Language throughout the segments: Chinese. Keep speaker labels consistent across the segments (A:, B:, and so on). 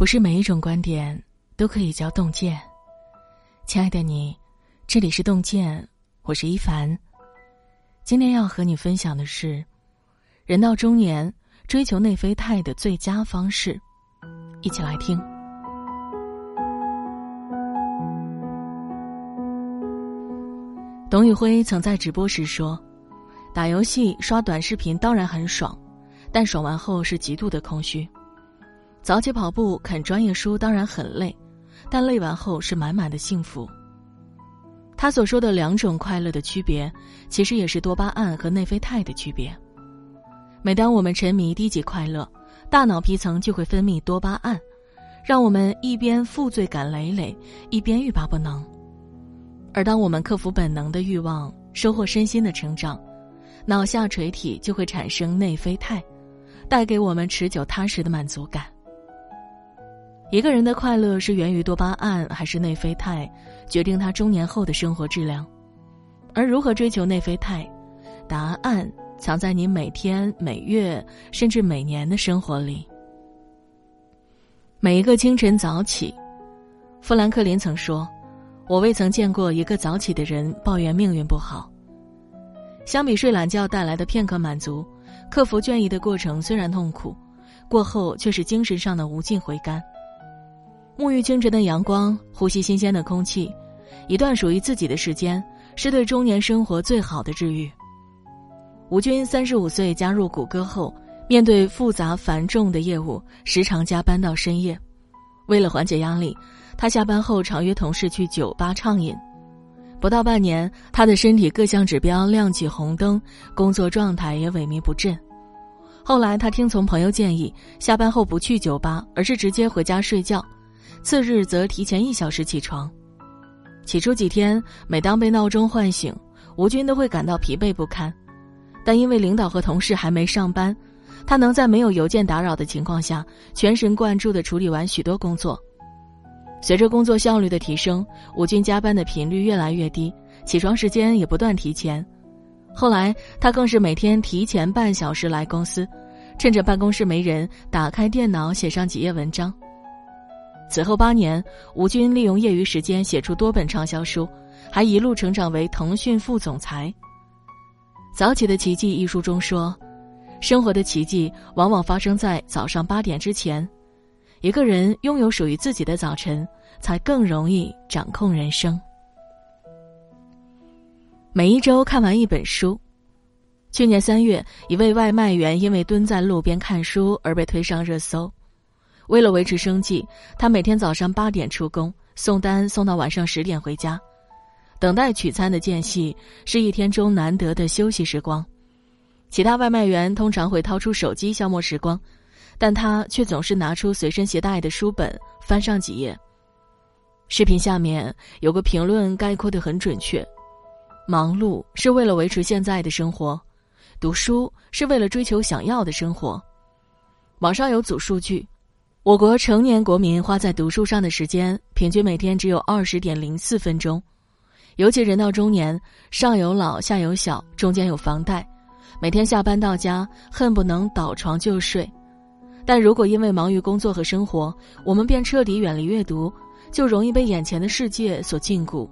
A: 不是每一种观点都可以叫洞见。亲爱的你，这里是洞见，我是一凡。今天要和你分享的是，人到中年追求内啡肽的最佳方式，一起来听。董宇辉曾在直播时说：“打游戏、刷短视频当然很爽，但爽完后是极度的空虚。早起跑步、啃专业书当然很累，但累完后是满满的幸福。”他所说的两种快乐的区别，其实也是多巴胺和内啡肽的区别。每当我们沉迷低级快乐，大脑皮层就会分泌多巴胺，让我们一边负罪感累累，一边欲罢不能。而当我们克服本能的欲望，收获身心的成长，脑下垂体就会产生内啡肽，带给我们持久踏实的满足感。一个人的快乐是源于多巴胺还是内啡肽，决定他中年后的生活质量。而如何追求内啡肽，答案藏在你每天、每月甚至每年的生活里。每一个清晨早起，富兰克林曾说：“我未曾见过一个早起的人抱怨命运不好。”相比睡懒觉带来的片刻满足，克服倦意的过程虽然痛苦，过后却是精神上的无尽回甘。沐浴清晨的阳光，呼吸新鲜的空气，一段属于自己的时间，是对中年生活最好的治愈。吴军三十五岁加入谷歌后，面对复杂繁重的业务，时常加班到深夜。为了缓解压力，他下班后常约同事去酒吧畅饮。不到半年，他的身体各项指标亮起红灯，工作状态也萎靡不振。后来，他听从朋友建议，下班后不去酒吧，而是直接回家睡觉。次日则提前一小时起床，起初几天，每当被闹钟唤醒，吴军都会感到疲惫不堪。但因为领导和同事还没上班，他能在没有邮件打扰的情况下，全神贯注地处理完许多工作。随着工作效率的提升，吴军加班的频率越来越低，起床时间也不断提前。后来，他更是每天提前半小时来公司，趁着办公室没人，打开电脑写上几页文章。此后八年，吴军利用业余时间写出多本畅销书，还一路成长为腾讯副总裁。《早起的奇迹》一书中说：“生活的奇迹往往发生在早上八点之前。一个人拥有属于自己的早晨，才更容易掌控人生。”每一周看完一本书。去年三月，一位外卖员因为蹲在路边看书而被推上热搜。为了维持生计，他每天早上八点出工，送单送到晚上十点回家。等待取餐的间隙是一天中难得的休息时光。其他外卖员通常会掏出手机消磨时光，但他却总是拿出随身携带的书本翻上几页。视频下面有个评论概括的很准确：忙碌是为了维持现在的生活，读书是为了追求想要的生活。网上有组数据。我国成年国民花在读书上的时间，平均每天只有二十点零四分钟。尤其人到中年，上有老下有小，中间有房贷，每天下班到家恨不能倒床就睡。但如果因为忙于工作和生活，我们便彻底远离阅读，就容易被眼前的世界所禁锢。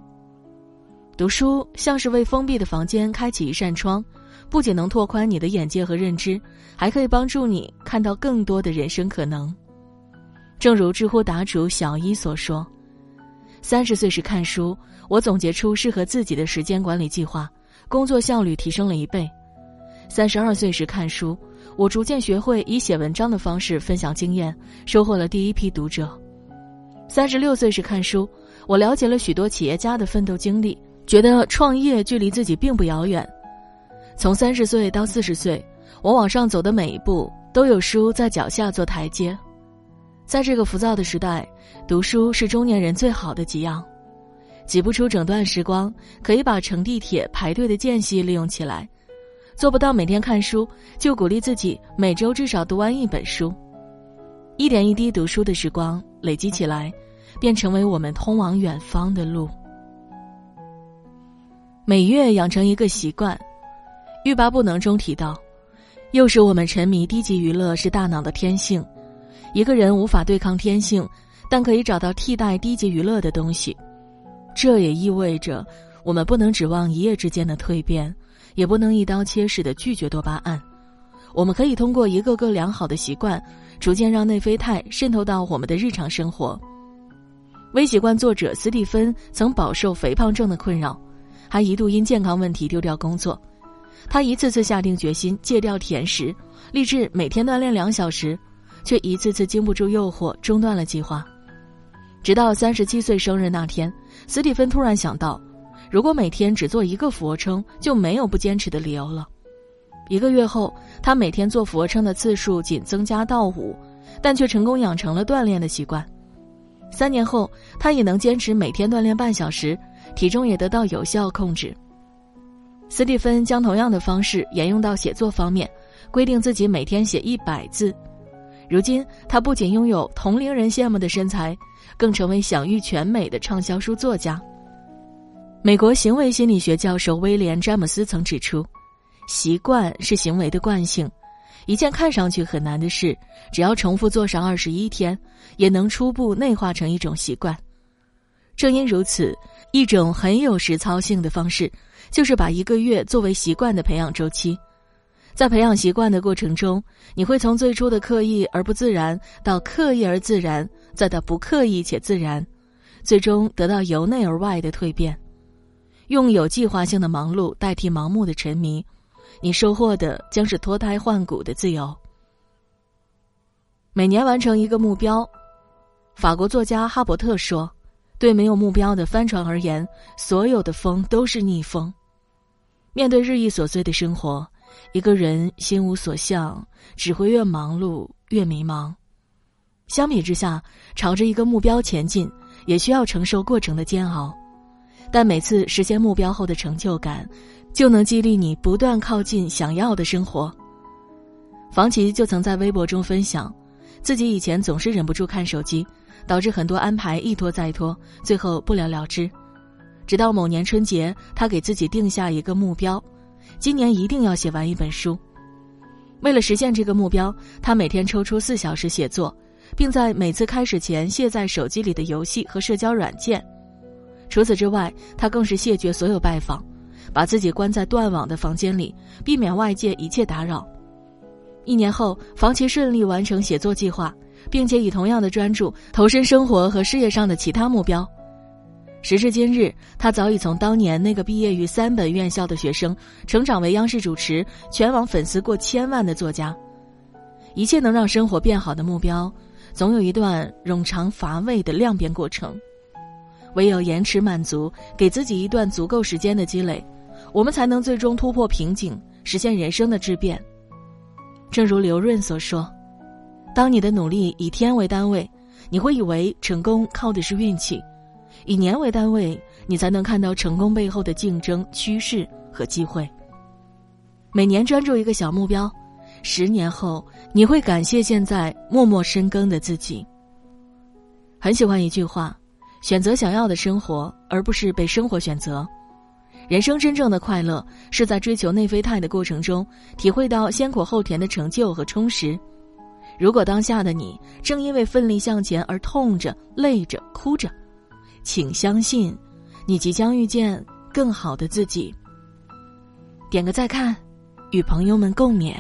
A: 读书像是为封闭的房间开启一扇窗，不仅能拓宽你的眼界和认知，还可以帮助你看到更多的人生可能。正如知乎答主小一所说：“三十岁时看书，我总结出适合自己的时间管理计划，工作效率提升了一倍。三十二岁时看书，我逐渐学会以写文章的方式分享经验，收获了第一批读者。三十六岁时看书，我了解了许多企业家的奋斗经历，觉得创业距离自己并不遥远。从三十岁到四十岁，我往上走的每一步，都有书在脚下做台阶。”在这个浮躁的时代，读书是中年人最好的给养。挤不出整段时光，可以把乘地铁排队的间隙利用起来。做不到每天看书，就鼓励自己每周至少读完一本书。一点一滴读书的时光累积起来，便成为我们通往远方的路。每月养成一个习惯，欲罢不能中提到，诱使我们沉迷低级娱乐是大脑的天性。一个人无法对抗天性，但可以找到替代低级娱乐的东西。这也意味着，我们不能指望一夜之间的蜕变，也不能一刀切式的拒绝多巴胺。我们可以通过一个个良好的习惯，逐渐让内啡肽渗透到我们的日常生活。微习惯作者斯蒂芬曾饱受肥胖症的困扰，还一度因健康问题丢掉工作。他一次次下定决心戒掉甜食，立志每天锻炼两小时，却一次次经不住诱惑，中断了计划。直到三十七岁生日那天，斯蒂芬突然想到，如果每天只做一个俯卧撑，就没有不坚持的理由了。一个月后，他每天做俯卧撑的次数仅增加到五，但却成功养成了锻炼的习惯。三年后，他也能坚持每天锻炼半小时，体重也得到有效控制。斯蒂芬将同样的方式沿用到写作方面，规定自己每天写一百字。如今，他不仅拥有同龄人羡慕的身材，更成为享誉全美的畅销书作家。美国行为心理学教授威廉·詹姆斯曾指出，习惯是行为的惯性。一件看上去很难的事，只要重复做上二十一天，也能初步内化成一种习惯。正因如此，一种很有实操性的方式，就是把一个月作为习惯的培养周期。在培养习惯的过程中，你会从最初的刻意而不自然，到刻意而自然，再到不刻意且自然，最终得到由内而外的蜕变。用有计划性的忙碌代替盲目的沉迷。你收获的将是脱胎换骨的自由。每年完成一个目标，法国作家哈伯特说：“对没有目标的帆船而言，所有的风都是逆风。”面对日益琐碎的生活，一个人心无所向，只会越忙碌越迷茫。相比之下，朝着一个目标前进，也需要承受过程的煎熬，但每次实现目标后的成就感。就能激励你不断靠近想要的生活。房琪就曾在微博中分享，自己以前总是忍不住看手机，导致很多安排一拖再拖，最后不了了之。直到某年春节，他给自己定下一个目标，今年一定要写完一本书。为了实现这个目标，他每天抽出四小时写作，并在每次开始前卸载手机里的游戏和社交软件。除此之外，他更是谢绝所有拜访。把自己关在断网的房间里，避免外界一切打扰。一年后，房琪顺利完成写作计划，并且以同样的专注投身生活和事业上的其他目标。时至今日，他早已从当年那个毕业于三本院校的学生，成长为央视主持、全网粉丝过千万的作家。一切能让生活变好的目标，总有一段冗长乏味的量变过程。唯有延迟满足，给自己一段足够时间的积累。我们才能最终突破瓶颈，实现人生的质变。正如刘润所说：“当你的努力以天为单位，你会以为成功靠的是运气；以年为单位，你才能看到成功背后的竞争趋势和机会。每年专注一个小目标，十年后你会感谢现在默默深耕的自己。”很喜欢一句话：“选择想要的生活，而不是被生活选择。”人生真正的快乐，是在追求内啡肽的过程中，体会到先苦后甜的成就和充实。如果当下的你正因为奋力向前而痛着、累着、哭着，请相信，你即将遇见更好的自己。点个再看，与朋友们共勉。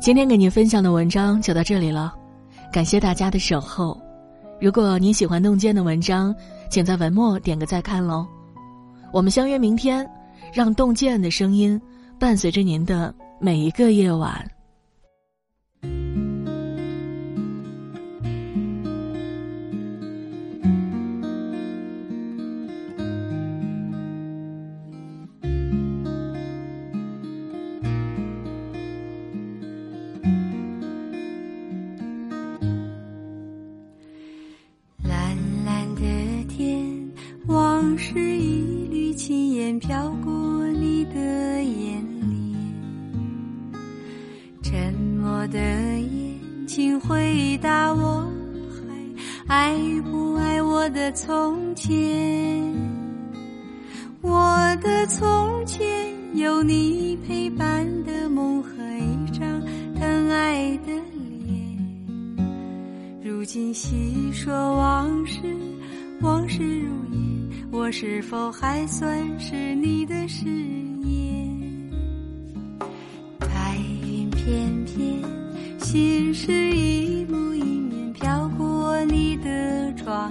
A: 今天给您分享的文章就到这里了。感谢大家的守候，如果你喜欢洞见的文章，请在文末点个再看喽。我们相约明天，让洞见的声音伴随着您的每一个夜晚。
B: 蓝蓝的天往事一缕青烟飘的从前？我的从前有你陪伴的梦和一张疼爱的脸，如今细说往事，往事如烟，我是否还算是你的誓言？白云片片，心事一幕一面飘过你的窗。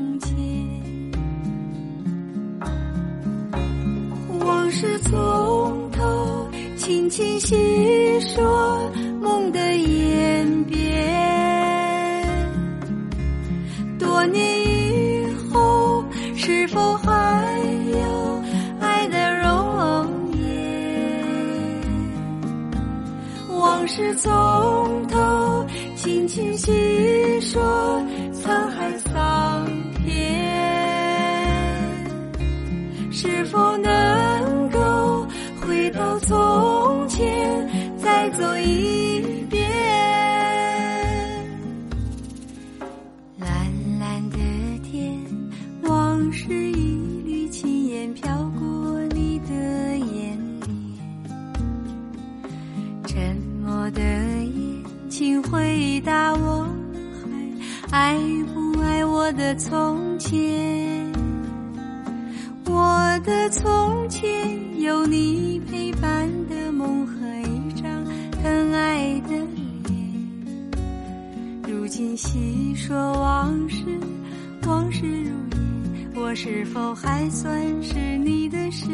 B: 往事从头轻轻细说，梦的演变。多年以后，是否还有爱的容颜？往事从头轻轻细说，走一遍？蓝蓝的天，往事一缕轻烟飘过你的眼帘。沉默的夜，请回答我，还爱不爱我的从前？我的从前有你陪伴的梦和今细说往事，往事如烟，我是否还算是你的誓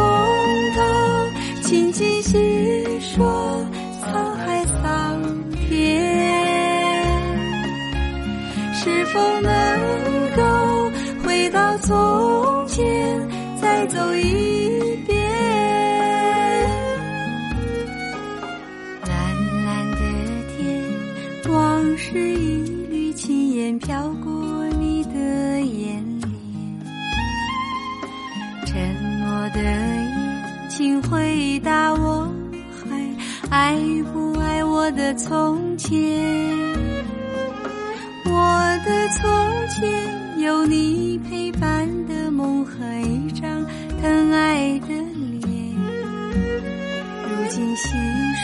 B: 从头轻轻细说，沧海桑田。是否能够回到从前，再走一遍？蓝蓝的天，往事一缕轻烟飘过你的眼帘。沉的夜，请回答我，还爱不爱我的从前？我的从前有你陪伴的梦和一张疼爱的脸，如今细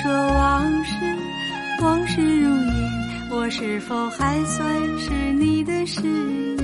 B: 说往事，往事如烟，我是否还算是你的誓言？